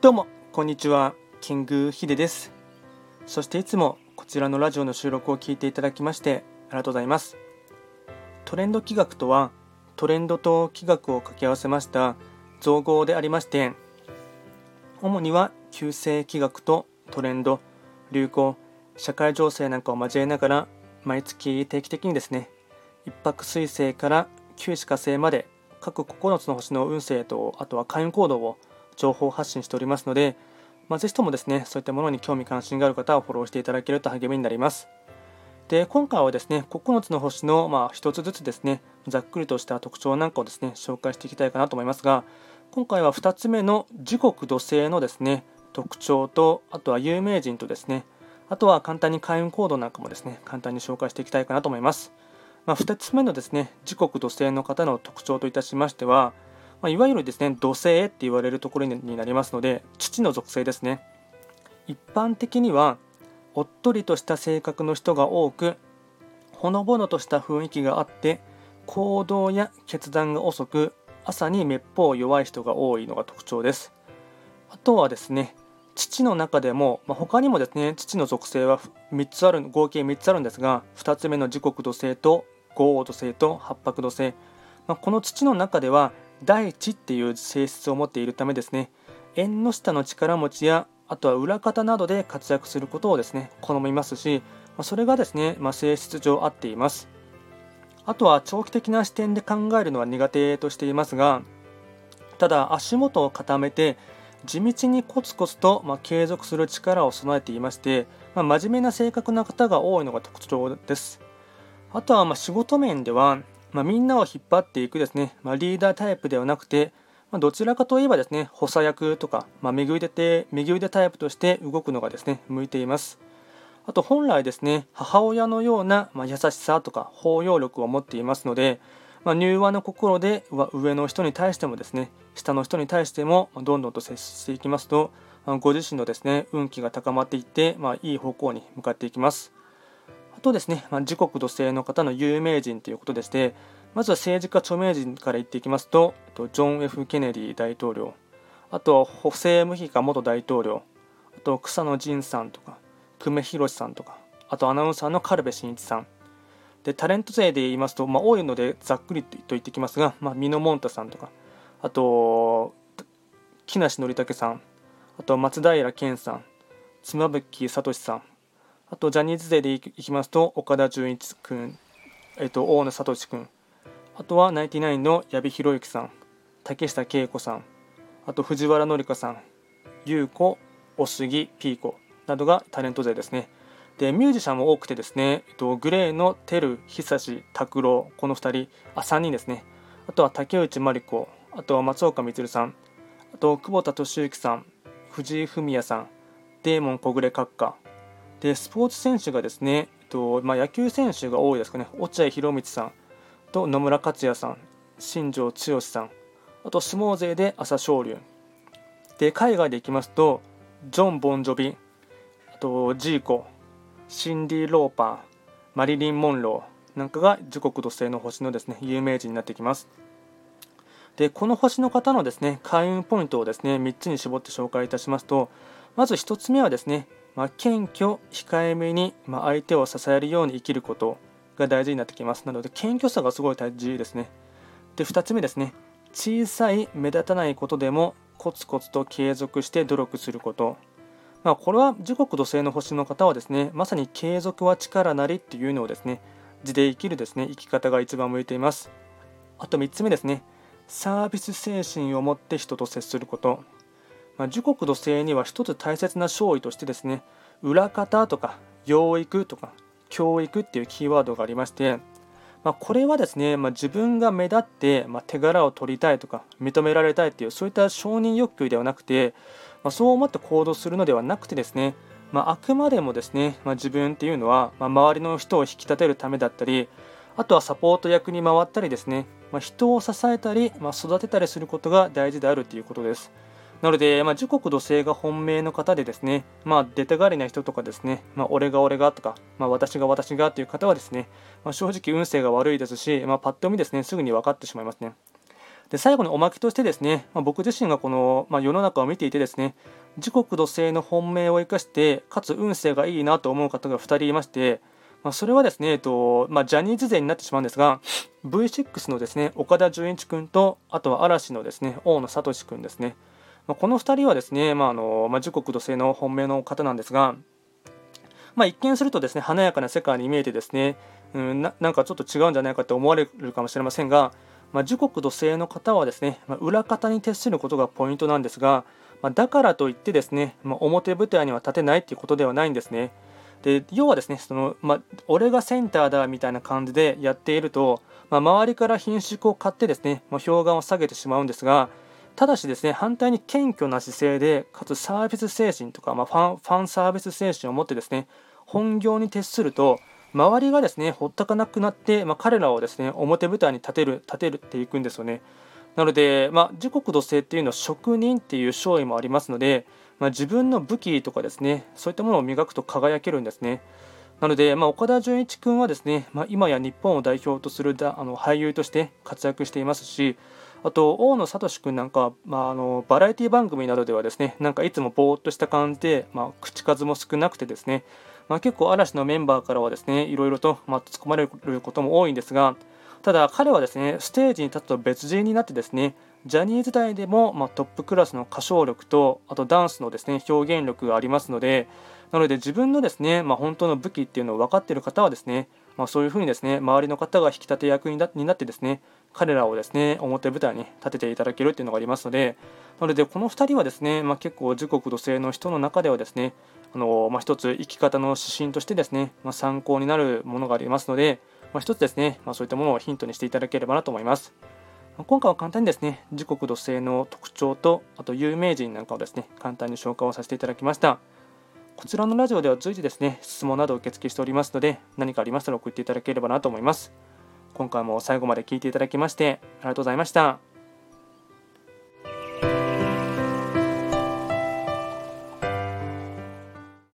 どうもこんにちは。キングヒデです。そしていつもこちらのラジオの収録を聞いていただきましてありがとうございます。トレンド企画とはトレンドと企画を掛け合わせました造語でありまして主には旧世企画とトレンド流行社会情勢なんかを交えながら毎月定期的にですね一泊水星から九死火星まで各9つの星の運勢とあとは開運行動を情報発信しておりますので、まあ、ぜひともですねそういったものに興味関心がある方はフォローしていただけると励みになります。で今回はですね9つの星のまあ1つずつですねざっくりとした特徴なんかをですね紹介していきたいかなと思いますが今回は2つ目の時刻土星のですね特徴とあとは有名人とですねあとは簡単に開運行動なんかもですね簡単に紹介していきたいかなと思います。まあ、2つ目のですね時刻土星の方の特徴といたしましては、まあ、いわゆるですね土星って言われるところになりますので土の属性ですね。一般的にはおっとりとした性格の人が多くほのぼのとした雰囲気があって行動や決断が遅く朝にめっぽう弱い人が多いのが特徴です。あとはですね父の中でも、まあ、他にもですね父の属性は3つある合計3つあるんですが2つ目の時刻土星と豪王土星と八白土星、まあ、この土の中では大地っていう性質を持っているためですね。縁の下の力持ちやあとは裏方などで活躍することをですね好みますし、それがですね、まあ、性質上合っています。あとは長期的な視点で考えるのは苦手としていますがただ足元を固めて地道にコツコツと、ま継続する力を備えていまして、まあ、真面目な性格な方が多いのが特徴です。あとはま仕事面では、まあ、みんなを引っ張っていくですね、まあ、リーダータイプではなくて、まどちらかといえばですね補佐役とか、ま右腕で右腕タイプとして動くのがですね向いています。あと本来ですね母親のような、ま優しさとか包容力を持っていますので、ま柔和な心で上の人に対してもですね下の人に対してもどんどんと接していきますとご自身のですね運気が高まっていって、まあ、いい方向に向かっていきます。とですね、まあ、時刻土星の方の有名人ということでしてまずは政治家著名人から言っていきますとジョン・ F・ ケネディ大統領あとホセ・ムヒカ元大統領あと草野仁さんとか久米宏さんとかあとアナウンサーの軽部真一さん。でタレント勢で言いますと、まあ、多いのでざっくりと言ってきますが、まあ、ミノモンタさんとかあと木梨憲武さんあと松平健さん妻夫木聡さんあとジャニーズ勢でいきますと岡田准一君、えっと、大野聡君。あとはナインティナインの矢部浩之さん竹下恵子さん。あと藤原紀香さん優子お杉ピーコなどがタレント勢ですね。でミュージシャンも多くてですね、えっと、グレーのテル久志拓郎この2人あ3人ですね。あとは竹内真理子あとは松岡充さん。あと久保田敏之さん藤井フミヤさんデーモン小暮閣下。でスポーツ選手がですね、えっとまあ、野球選手が多いですかね。落合博満さんと野村克也さん新庄剛志さんあと相撲勢で朝青龍。で海外で行きますとジョン・ボンジョビあとジーコシンディ・ローパーマリリン・モンローなんかが時刻土星の星のですね有名人になってきます。でこの星の方のですね開運ポイントをですね3つに絞って紹介いたしますとまず1つ目はですね、まあ、謙虚控えめに、まあ、相手を支えるように生きることが大事になってきます。なので謙虚さがすごい大事ですね。で2つ目ですね。小さい目立たないことでもコツコツと継続して努力すること。まあ、これは時刻土星の星の方はですねまさに継続は力なりっていうのをですね字で生きるですね生き方が一番向いています。あと3つ目ですね。サービス精神を持って人と接すること、まあ、時刻土星には一つ大切な勝利としてですね裏方とか養育とか教育っていうキーワードがありまして、まあ、これはですね、まあ、自分が目立って、ま手柄を取りたいとか認められたいっていうそういった承認欲求ではなくて、まそう思って行動するのではなくてですね、まあ、くまでもですね、ま自分っていうのは、ま周りの人を引き立てるためだったりあとはサポート役に回ったりですね、ま、人を支えたり、ま、育てたりすることが大事であるということです。なので、まあ、時刻土星が本命の方でですね、まあ、出たがりな人とかですね、まあ、俺が俺がとか、まあ、私が私がという方はですね、まあ、正直運勢が悪いですし、まあ、パッと見ですね、すぐに分かってしまいますね。で最後におまけとしてですね、まあ、僕自身がこの、まあ、世の中を見ていてですね時刻土星の本命を生かしてかつ運勢がいいなと思う方が2人いまして、まあ、それはですね、えっとま、ジャニーズ勢になってしまうんですが V6 のですね岡田准一君とあとは嵐のですね大野聡君ですね、まあ、この2人はですね、まああのまあ、時刻土星の本命の方なんですが、まあ、一見するとですね華やかな世界に見えてですね、うん、ななんかちょっと違うんじゃないかと思われるかもしれませんが、まあ、時刻土星の方はですね、まあ、裏方に徹することがポイントなんですが、まあ、だからといってですね、まあ、表舞台には立てないということではないんですね。で要はですねその、まあ、俺がセンターだみたいな感じでやっていると、まあ、周りから品種を買ってですね、まあ、評判を下げてしまうんですがただしですね反対に謙虚な姿勢でかつサービス精神とか、まあ、ファンファンサービス精神を持ってですね本業に徹すると周りがですねほったかなくなって、まあ、彼らをですね表舞台に立てる立てるっていくんですよね。なので、まあ、時刻土星っていうのは職人っていう勝利もありますので、まあ、自分の武器とかですねそういったものを磨くと輝けるんですね。なので、まあ、岡田准一君はですね、まあ、今や日本を代表とするだあの俳優として活躍していますし、あと大野聡君なんか、まあ、あのバラエティ番組などではですねなんかいつもぼーっとした感じで、まあ、口数も少なくてですねまあ、結構嵐のメンバーからはですねいろいろと、まあ、突っ込まれることも多いんですがただ彼はですねステージに立つと別人になってですねジャニーズ代でも、まあ、トップクラスの歌唱力とあとダンスのですね表現力がありますのでなので自分のですね、まあ、本当の武器っていうのを分かっている方はですね、まあ、そういうふうにですね周りの方が引き立て役になってですね彼らをですね表舞台に立てていただけるっていうのがありますのでなのでこの2人はですね、まあ、結構時刻土星の人の中ではですねあの、まあ、一つ生き方の指針としてですね、まあ、参考になるものがありますので、まあ、一つですね、まあ、そういったものをヒントにしていただければなと思います。今回は簡単にですね、時刻土星の特徴と、あと有名人なんかをですね、簡単に紹介をさせていただきました。こちらのラジオでは随時ですね、質問などを受付しておりますので、何かありましたら送っていただければなと思います。今回も最後まで聞いていただきまして、ありがとうございました。